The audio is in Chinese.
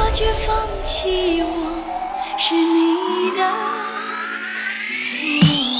发觉放弃我是你的错。